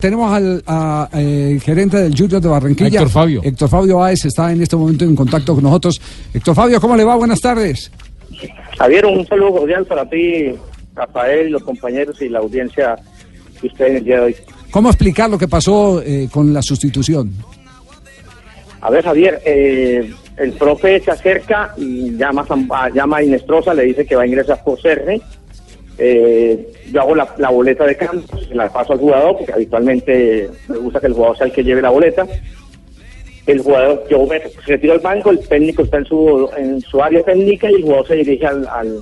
Tenemos al a, eh, gerente del Junior de Barranquilla. Héctor Fabio. Héctor Fabio Báez está en este momento en contacto con nosotros. Héctor Fabio, ¿cómo le va? Buenas tardes. Javier, un saludo cordial para ti, Rafael, los compañeros y la audiencia que usted en el día de hoy. ¿Cómo explicar lo que pasó eh, con la sustitución? A ver, Javier, eh, el profe se acerca y llama, a- llama a Inestrosa, le dice que va a ingresar por Serre. Eh, yo hago la, la boleta de campo, se la paso al jugador, porque habitualmente me gusta que el jugador sea el que lleve la boleta. El jugador, yo me retiro al banco, el técnico está en su, en su área técnica y el jugador se dirige al, al-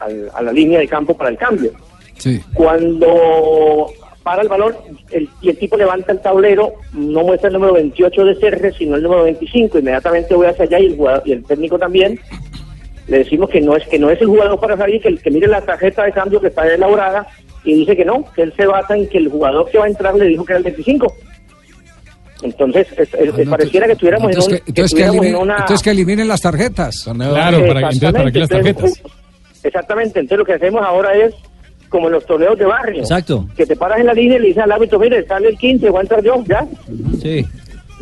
al- a la línea de campo para el cambio. Sí. Cuando para el balón el, y el tipo levanta el tablero, no muestra el número 28 de Serre, sino el número 25. Inmediatamente voy hacia allá y el, jugador- y el técnico también. Le decimos que no es que no es el jugador para salir, que, el, que mire la tarjeta de cambio que está elaborada y dice que no, que él se basa en que el jugador que va a entrar le dijo que era el 25. Entonces, es- es- Ah, no, pareciera que estuviéramos entonces en, un- que, entonces que estuviéramos en eliminen, una... entonces que eliminen las tarjetas. Claro, para, entonces, ¿para qué las Exactamente, tarjetas? entonces, Exactamente, entonces lo que hacemos ahora es como en los torneos de barrio. Exacto. Que te paras en la línea y le dices al árbitro, mire, sale el 15, voy a entrar yo, ya. Sí,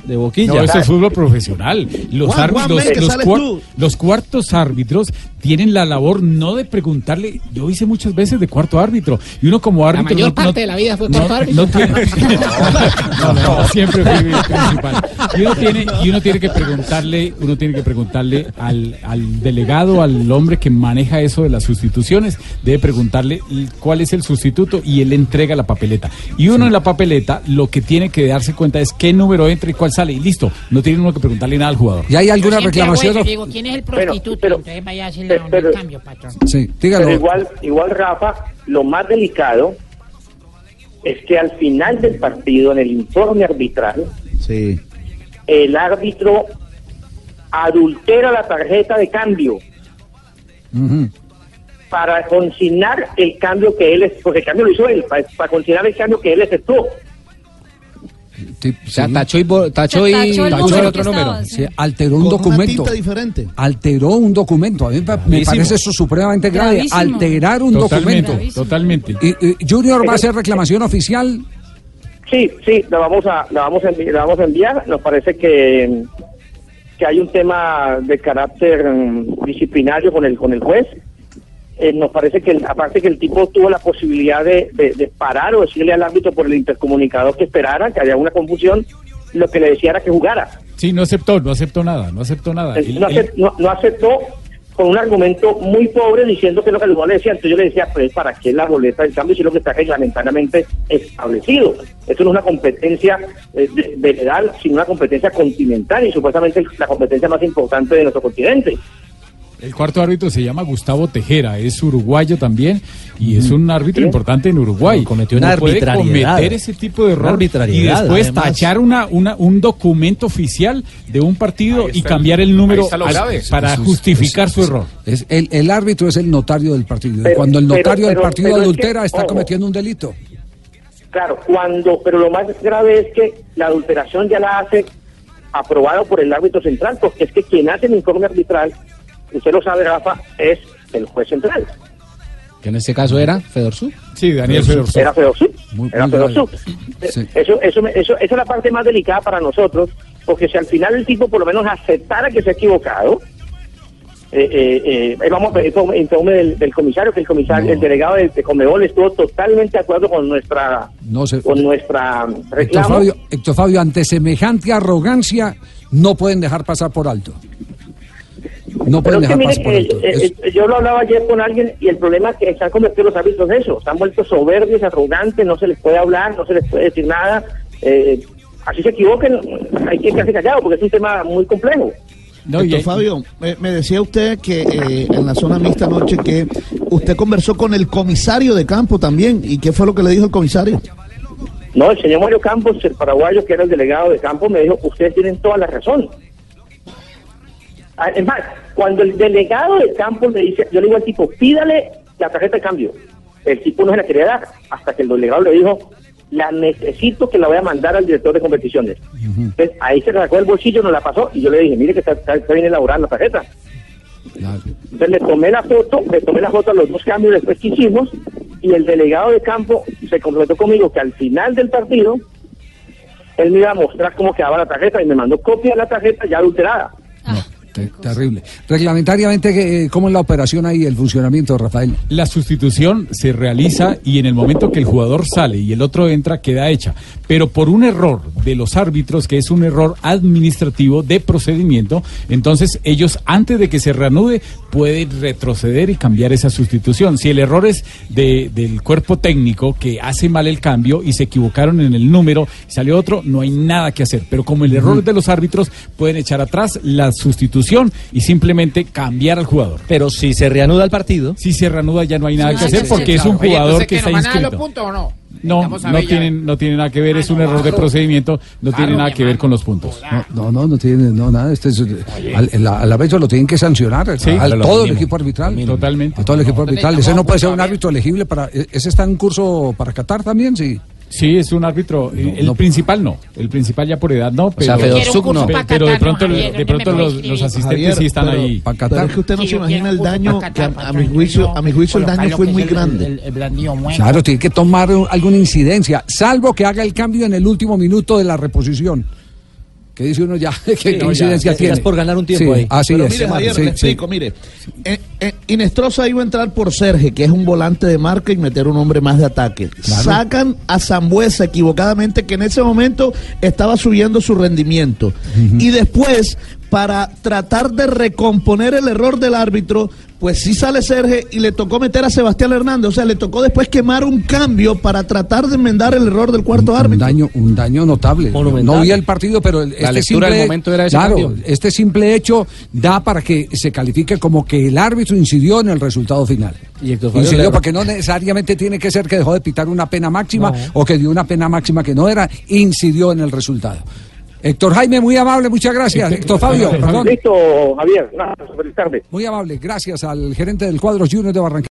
de boquilla. No, eso es fútbol profesional. Los, Juan, árbitros, Juan, ven, que los, sales cuar- tú. los cuartos árbitros tienen la labor no de preguntarle. Yo hice muchas veces de cuarto árbitro. Y uno como árbitro. mayor no- parte no- de la vida fue no- cuarto árbitro. no tiene- no, no, no, siempre fui principal. Y uno tiene, y uno tiene que preguntarle, uno tiene que preguntarle al, al delegado, al hombre que maneja eso de las sustituciones, debe preguntarle cuál es el sustituto y él entrega la papeleta. Y uno en la papeleta lo que tiene que darse cuenta es qué número entra y cuál sale. Y listo, no tiene uno que preguntarle nada al jugador. ¿Y hay alguna reclamación? digo, ¿quién es el prostituto? pero- Entonces vaya a pero- pero- cambio, patrón. Sí, dígalo. Pero igual, igual, Rafa, lo más delicado es que al final del partido, en el informe arbitral, Sí. el árbitro adultera la tarjeta de cambio Ujú. para consignar el cambio que él, porque el cambio lo hizo él, para, para consignar el cambio que él efectuó. Sí, O sea, sí. tachó y, tachó y Tachó el tachó número el otro estaba, número. sí. Sí, alteró un Con una documento. tinta diferente. Alteró un documento. A mí me, parece eso supremamente grave. Gravísimo. Alterar un Totalmente, documento. totalmente. Y, y Junior va a hacer reclamación oficial. Sí, sí, la vamos a, la vamos a, envi- la vamos a enviar. Nos parece que, que hay un tema de carácter mm, disciplinario con el, con el juez. Eh, nos parece que, aparte que el tipo tuvo la posibilidad de, de- de parar o decirle al árbitro por el intercomunicador que esperara, que había una confusión, lo que le decía era que jugara. Sí, no aceptó, no aceptó nada, no aceptó nada. Él- no, él- acep- no- no aceptó con un argumento muy pobre diciendo que lo que el jugador le decía. Entonces yo le decía, pues, ¿para qué la boleta del cambio si es lo que está reglamentariamente establecido? Esto no es una competencia eh, de, de legal, sino una competencia continental y supuestamente la competencia más importante de nuestro continente. El cuarto árbitro se llama Gustavo Tejera, es uruguayo también y es un árbitro Sí. importante en Uruguay. Pero cometió una No puede arbitrariedad. cometer ese tipo de error y arbitrariedad, después además. tachar una, una, un documento oficial de un partido y cambiar el número al- para es- justificar su es- error. es el, el árbitro es el notario del partido. Pero- Cuando el pero- notario del pero- partido pero es que, adultera está ojo. cometiendo un delito. Claro, cuando, pero lo más grave es que la adulteración ya la hace aprobado por el árbitro central, porque es que quien hace el informe arbitral, usted lo sabe, Rafa, es el juez central. Que en este caso era Fedorsu. Sí, Daniel Fedorso. Era Era. Fedosup. Sí. Eso, eso, me- eso, esa es la parte más delicada para nosotros, porque si al final el tipo por lo menos aceptara que se ha equivocado, eh, eh, eh, vamos a pedir informe, informe del, del comisario, que el comisario, No. el delegado de, de estuvo totalmente de acuerdo con nuestra, No se- con nuestra Héctor reclamo. Fabio, Héctor Fabio, ante semejante arrogancia, no pueden dejar pasar por alto. No Pero pueden dejar mire pasar por que alto. eh, Es- yo lo hablaba ayer con alguien y el problema es que se han convertido los árbitros en eso, se han vuelto soberbios, arrogantes, no se les puede hablar, no se les puede decir nada. eh, así se equivoquen, hay que quedarse callado porque es un tema muy complejo. No, y- Héctor Fabio, me, me decía usted que eh, en la zona mixta anoche que usted conversó con el comisario de campo también. ¿Y qué fue lo que le dijo el comisario? No, el señor Mario Campos, el paraguayo que era el delegado de campo, me dijo, ustedes tienen toda la razón. Ah, Es más, cuando el delegado de campo le dice, yo le digo al tipo, pídale la tarjeta de cambio. El tipo no se la quería dar, hasta que el delegado le dijo, la necesito que la voy a mandar al director de competiciones. Entonces, ahí se sacó el bolsillo, nos la pasó, y yo le dije, mire que está, está, está bien elaborada la tarjeta. Claro. Entonces le tomé la foto, le tomé la foto a los dos cambios después que hicimos, y el delegado de campo se comprometió conmigo que al final del partido él me iba a mostrar cómo quedaba la tarjeta y me mandó copia de la tarjeta ya adulterada. Te- Terrible. Reglamentariamente, eh, ¿cómo es la operación ahí, el funcionamiento, Rafael? La sustitución se realiza y en el momento que el jugador sale y el otro entra queda hecha. Pero por un error de los árbitros, que es un error administrativo de procedimiento, entonces ellos antes de que se reanude pueden retroceder y cambiar esa sustitución. Si el error es de- del cuerpo técnico que hace mal el cambio y se equivocaron en el número y salió otro, no hay nada que hacer. Pero como el error es de los árbitros, pueden echar atrás la sustitución y simplemente cambiar al jugador. Pero si se reanuda el partido, Si se reanuda ya no hay nada Sí, que sí, hacer sí, porque es claro. un Oye, jugador entonces, que está a dar los inscrito. puntos o no? No, a no tienen, no tiene nada que ver, es un no, error de procedimiento, no tiene Claro, nada mi que ver con los puntos. No, no, no tiene no, nada. Este es, al, el- al árbitro lo tienen que sancionar. Sí, al lo todo el equipo arbitral. Totalmente. A todo el equipo No, arbitral. Ese no puede ser un árbitro elegible para. e- ¿Ese está en curso para Qatar también? Sí. Sí, es un árbitro. el no. principal no. El principal ya por edad no. Pero, sea, Fedor curso no. pero de pronto, Javier, de ¿dónde pronto los, asistentes Javier, sí están pero- ahí. Para Pero es que usted no Sí, se imagina el daño, que a, a mi juicio, a mi juicio el daño fue que muy el- grande. El, el. Claro, tiene que tomar eh, alguna incidencia, salvo que haga el cambio en el último minuto de la reposición. Que dice uno ya, ¿qué, qué no, incidencia ya tiene? es por ganar un tiempo Sí, ahí. Así Pero es. mire, Javier, Sí, le sí. explico, mire. Eh, eh, Inestrosa iba a entrar por Serge, que es un volante de marca y meter un hombre más de ataque. Sacan a Zambuesa equivocadamente, que en ese momento estaba subiendo su rendimiento. Y después, para tratar de recomponer el error del árbitro, pues sí sale Serge y le tocó meter a Sebastián Hernández. O sea, le tocó después quemar un cambio para tratar de enmendar el error del cuarto un árbitro. daño, un daño notable. No vi el partido, pero el- este lectura simple, del momento era ese claro, cambio. este simple hecho da para que se califique como que el árbitro incidió en el resultado final. Y Incidió porque no necesariamente tiene que ser que dejó de pitar una pena máxima o que dio una pena máxima que no era, incidió en el resultado. Héctor Jaime, muy amable, muchas gracias. Héctor Fabio, perdón. Listo, Javier. Nada, feliz tarde. Muy amable, gracias al gerente del cuadro Junior de Barranquilla.